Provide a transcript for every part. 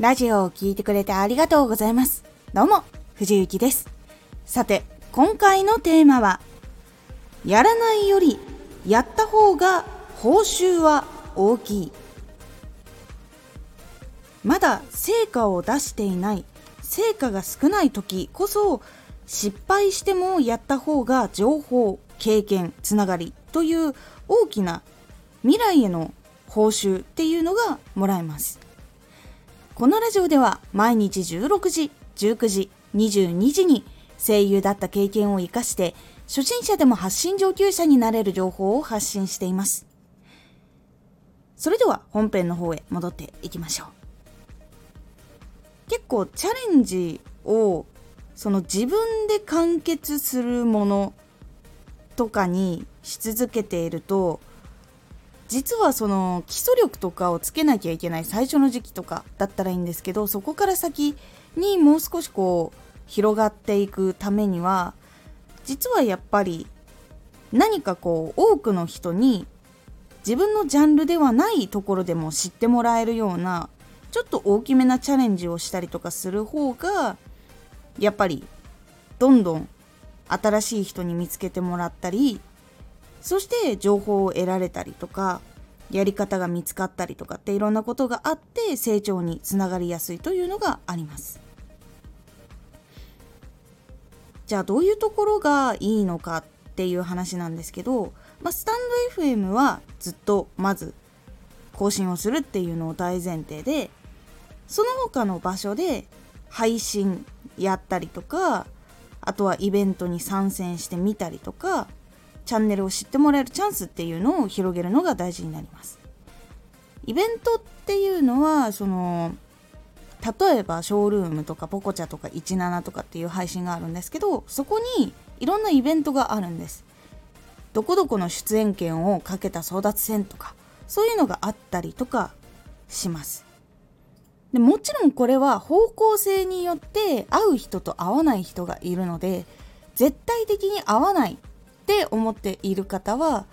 ラジオを聴いてくれてありがとうございます。どうも、藤幸です。さて、今回のテーマは、やらないよりやった方が報酬は大きい。まだ成果を出していない、成果が少ない時こそ、失敗してもやった方が情報、経験、つながりという大きな未来への報酬っていうのがもらえます。このラジオでは毎日16時、19時、22時に声優だった経験を活かして初心者でも発信上級者になれる情報を発信しています。それでは本編の方へ戻っていきましょう。結構チャレンジをその自分で完結するものとかにし続けていると実はその基礎力とかをつけなきゃいけない最初の時期とかだったらいいんですけどそこから先にもう少しこう広がっていくためには実はやっぱり何かこう多くの人に自分のジャンルではないところでも知ってもらえるようなちょっと大きめなチャレンジをしたりとかする方がやっぱりどんどん新しい人に見つけてもらったりそして情報を得られたりとかやり方が見つかったりとかっていろんなことがあって成長につながりやすいというのがあります。じゃあどういうところがいいのかっていう話なんですけど、まあ、スタンド FM はずっとまず更新をするっていうのを大前提でその他の場所で配信やったりとかあとはイベントに参戦してみたりとかチャンネルを知ってもらえるチャンスっていうのを広げるのが大事になります。イベントっていうのはその例えばショールームとかポコチャとか17とかっていう配信があるんですけどそこにいろんなイベントがあるんですどこどこの出演権をかけた争奪戦とかそういうのがあったりとかしますでもちろんこれは方向性によって会う人と会わない人がいるので絶対的に会わないって思っている方は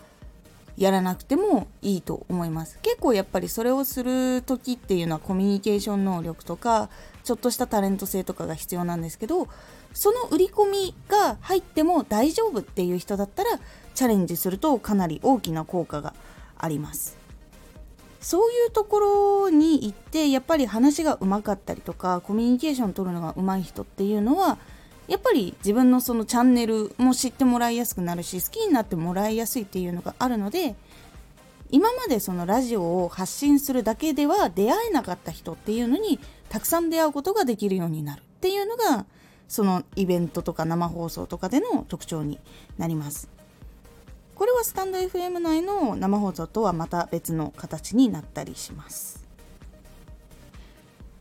やらなくてもいいと思います。結構やっぱりそれをする時っていうのはコミュニケーション能力とかちょっとしたタレント性とかが必要なんですけどその売り込みが入っても大丈夫っていう人だったらチャレンジするとかなり大きな効果があります。そういうところに行ってやっぱり話がうまかったりとかコミュニケーション取るのが上手い人っていうのはやっぱり自分のそのチャンネルも知ってもらいやすくなるし好きになってもらいやすいっていうのがあるので今までそのラジオを発信するだけでは出会えなかった人っていうのにたくさん出会うことができるようになるっていうのがそのイベントとか生放送とかでの特徴になります。これはスタンド FM 内の生放送とはまた別の形になったりします。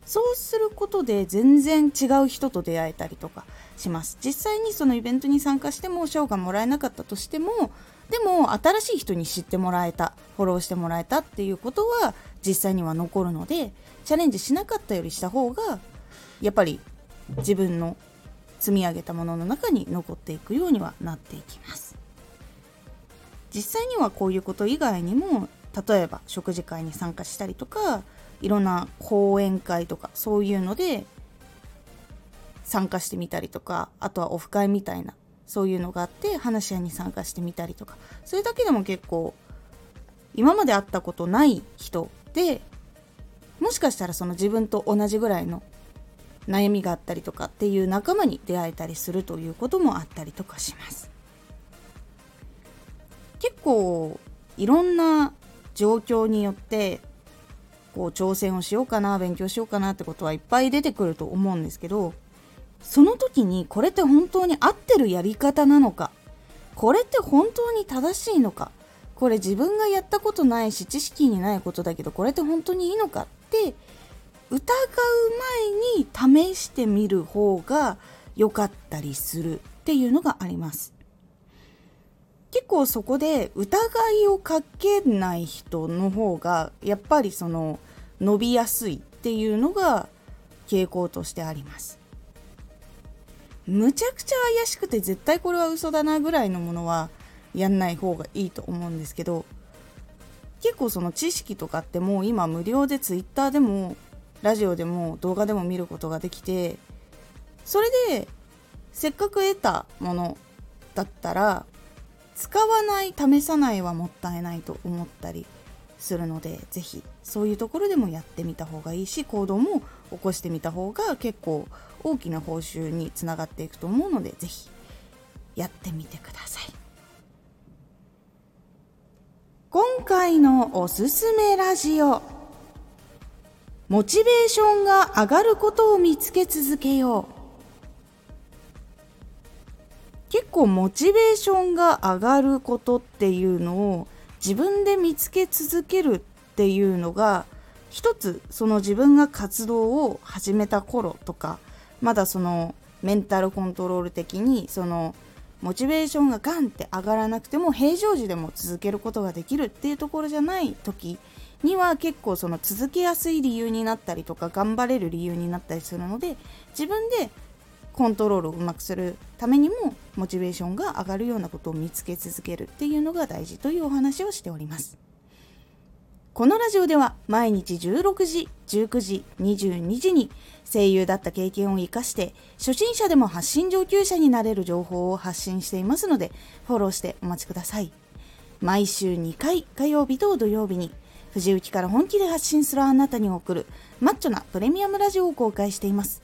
そうすることで全然違う人と出会えたりとかします。実際にそのイベントに参加しても賞がもらえなかったとしてもでも新しい人に知ってもらえたフォローしてもらえたっていうことは実際には残るのでチャレンジしなかったよりした方がやっぱり自分の積み上げたものの中に残っていくようにはなっていきます。実際にはこういうこと以外にも例えば食事会に参加したりとかいろんな講演会とかそういうので参加してみたりとかあとはオフ会みたいなそういうのがあって話し合いに参加してみたりとかそれだけでも結構今まで会ったことない人でもしかしたらその自分と同じぐらいの悩みがあったりとかっていう仲間に出会えたりするということもあったりとかします。結構いろんな状況によってこう挑戦をしようかな勉強しようかなってことはいっぱい出てくると思うんですけどその時にこれって本当に合ってるやり方なのかこれって本当に正しいのかこれ自分がやったことないし知識にないことだけどこれって本当にいいのかって疑う前に試してみる方が良かったりするっていうのがあります。結構そこで疑いをかけない人の方がやっぱりその伸びやすいっていうのが傾向としてあります。むちゃくちゃ怪しくて絶対これは嘘だなぐらいのものはやんない方がいいと思うんですけど結構その知識とかってもう今無料で Twitter でもラジオでも動画でも見ることができてそれでせっかく得たものだったら使わない試さないはもったいないと思ったりするので是非そういうところでもやってみた方がいいし行動も起こしてみた方が結構大きな報酬につながっていくと思うので是非やってみてください。今回のおすすめラジオ。モチベーションが上がることを見つけ続けよう。結構モチベーションが上がることっていうのを自分で見つけ続けるっていうのが一つその自分が活動を始めた頃とかまだそのメンタルコントロール的にそのモチベーションがガンって上がらなくても平常時でも続けることができるっていうところじゃない時には結構その続けやすい理由になったりとか頑張れる理由になったりするので自分でコントロールをうまくするためにもモチベーションが上がるようなことを見つけ続けるっていうのが大事というお話をしております。このラジオでは毎日16時19時22時に声優だった経験を生かして初心者でも発信上級者になれる情報を発信していますのでフォローしてお待ちください。毎週2回火曜日と土曜日に藤雪から本気で発信するあなたに送るマッチョなプレミアムラジオを公開しています。